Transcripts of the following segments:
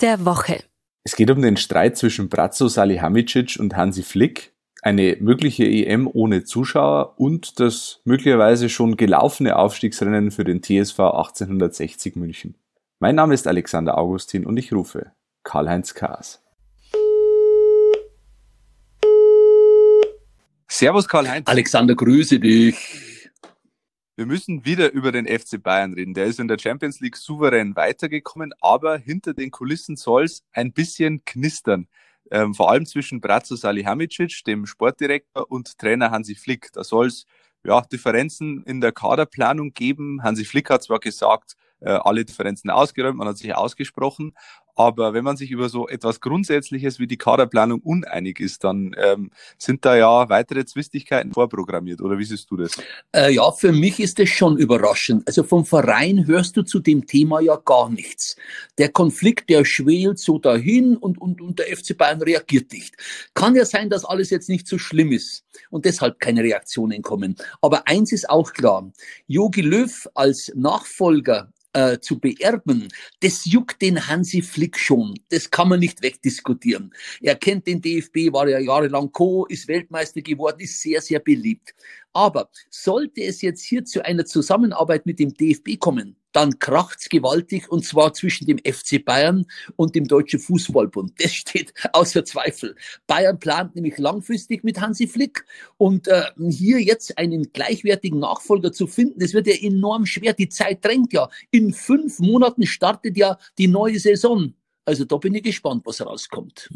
Der Woche. Es geht um den Streit zwischen Brazzo Salihamidzic und Hansi Flick, eine mögliche EM ohne Zuschauer und das möglicherweise schon gelaufene Aufstiegsrennen für den TSV 1860 München. Mein Name ist Alexander Augustin und ich rufe Karl-Heinz Kaas. Servus Karl-Heinz. Alexander, grüße dich. Wir müssen wieder über den FC Bayern reden. Der ist in der Champions League souverän weitergekommen, aber hinter den Kulissen soll es ein bisschen knistern. Ähm, vor allem zwischen Bratzo Salihamidzic, dem Sportdirektor, und Trainer Hansi Flick. Da soll es ja, Differenzen in der Kaderplanung geben. Hansi Flick hat zwar gesagt, äh, alle Differenzen ausgeräumt, man hat sich ausgesprochen, aber wenn man sich über so etwas Grundsätzliches wie die Kaderplanung uneinig ist, dann ähm, sind da ja weitere Zwistigkeiten vorprogrammiert. Oder wie siehst du das? Äh, ja, für mich ist das schon überraschend. Also vom Verein hörst du zu dem Thema ja gar nichts. Der Konflikt, der schwelt so dahin und, und, und der FC Bayern reagiert nicht. Kann ja sein, dass alles jetzt nicht so schlimm ist und deshalb keine Reaktionen kommen. Aber eins ist auch klar. Jogi Löw als Nachfolger äh, zu beerben, das juckt den Hansi Flick schon. Das kann man nicht wegdiskutieren. Er kennt den DFB, war ja jahrelang Co., ist Weltmeister geworden, ist sehr, sehr beliebt. Aber sollte es jetzt hier zu einer Zusammenarbeit mit dem DFB kommen, dann kracht's gewaltig und zwar zwischen dem FC Bayern und dem Deutschen Fußballbund. Das steht außer Zweifel. Bayern plant nämlich langfristig mit Hansi Flick und äh, hier jetzt einen gleichwertigen Nachfolger zu finden, das wird ja enorm schwer. Die Zeit drängt ja. In fünf Monaten startet ja die neue Saison. Also da bin ich gespannt, was rauskommt.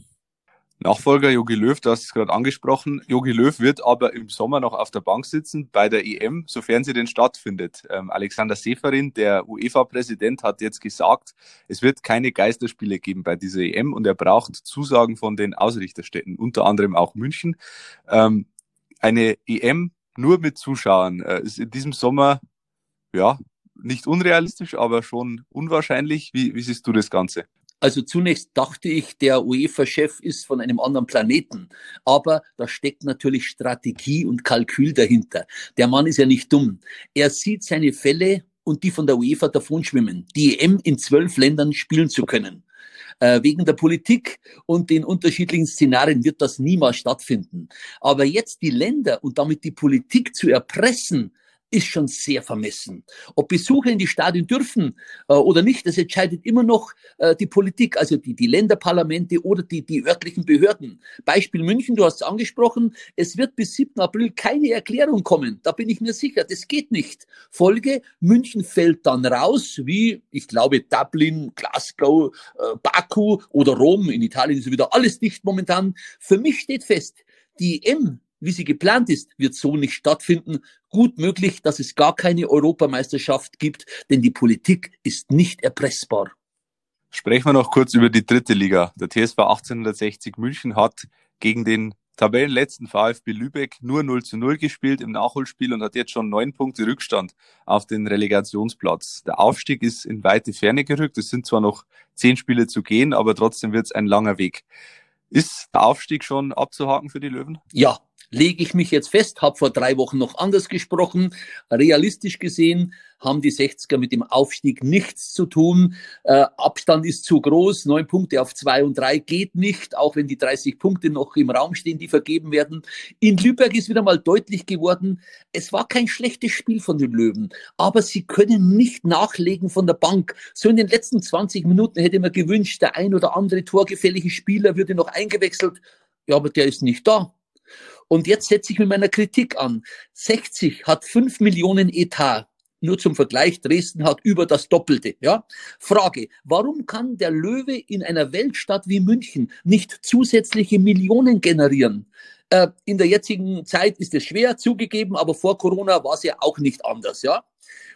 Nachfolger Jogi Löw, du hast es gerade angesprochen. Jogi Löw wird aber im Sommer noch auf der Bank sitzen bei der EM, sofern sie denn stattfindet. Ähm, Alexander Seferin, der UEFA-Präsident, hat jetzt gesagt, es wird keine Geisterspiele geben bei dieser EM und er braucht Zusagen von den Ausrichterstädten, unter anderem auch München. Ähm, eine EM nur mit Zuschauern äh, ist in diesem Sommer ja nicht unrealistisch, aber schon unwahrscheinlich. Wie, wie siehst du das Ganze? Also zunächst dachte ich, der UEFA-Chef ist von einem anderen Planeten. Aber da steckt natürlich Strategie und Kalkül dahinter. Der Mann ist ja nicht dumm. Er sieht seine Fälle und die von der UEFA davonschwimmen, die EM in zwölf Ländern spielen zu können. Äh, wegen der Politik und den unterschiedlichen Szenarien wird das niemals stattfinden. Aber jetzt die Länder und damit die Politik zu erpressen, ist schon sehr vermessen. Ob Besucher in die Stadien dürfen äh, oder nicht, das entscheidet immer noch äh, die Politik, also die, die Länderparlamente oder die, die örtlichen Behörden. Beispiel München, du hast es angesprochen, es wird bis 7. April keine Erklärung kommen. Da bin ich mir sicher, das geht nicht. Folge, München fällt dann raus, wie, ich glaube, Dublin, Glasgow, äh, Baku oder Rom. In Italien ist wieder alles dicht momentan. Für mich steht fest, die M wie sie geplant ist, wird so nicht stattfinden. Gut möglich, dass es gar keine Europameisterschaft gibt, denn die Politik ist nicht erpressbar. Sprechen wir noch kurz über die dritte Liga. Der TSV 1860 München hat gegen den Tabellenletzten VfB Lübeck nur 0 zu 0 gespielt im Nachholspiel und hat jetzt schon neun Punkte Rückstand auf den Relegationsplatz. Der Aufstieg ist in weite Ferne gerückt. Es sind zwar noch zehn Spiele zu gehen, aber trotzdem wird es ein langer Weg. Ist der Aufstieg schon abzuhaken für die Löwen? Ja, lege ich mich jetzt fest, habe vor drei Wochen noch anders gesprochen. Realistisch gesehen haben die 60er mit dem Aufstieg nichts zu tun. Äh, Abstand ist zu groß, neun Punkte auf zwei und drei geht nicht, auch wenn die 30 Punkte noch im Raum stehen, die vergeben werden. In Lübeck ist wieder mal deutlich geworden, es war kein schlechtes Spiel von den Löwen, aber sie können nicht nachlegen von der Bank. So in den letzten 20 Minuten hätte man gewünscht, der ein oder andere torgefällige Spieler würde noch eingewechselt. Ja, aber der ist nicht da. Und jetzt setze ich mit meiner Kritik an. 60 hat 5 Millionen Etat. Nur zum Vergleich, Dresden hat über das Doppelte. Ja? Frage, warum kann der Löwe in einer Weltstadt wie München nicht zusätzliche Millionen generieren? Äh, in der jetzigen Zeit ist es schwer zugegeben, aber vor Corona war es ja auch nicht anders. Ja?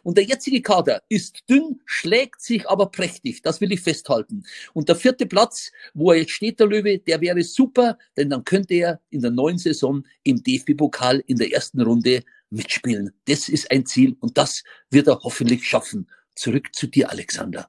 Und der jetzige Kader ist dünn, schlägt sich aber prächtig. Das will ich festhalten. Und der vierte Platz, wo er jetzt steht, der Löwe, der wäre super, denn dann könnte er in der neuen Saison im DFB-Pokal in der ersten Runde mitspielen. Das ist ein Ziel und das wird er hoffentlich schaffen. Zurück zu dir, Alexander.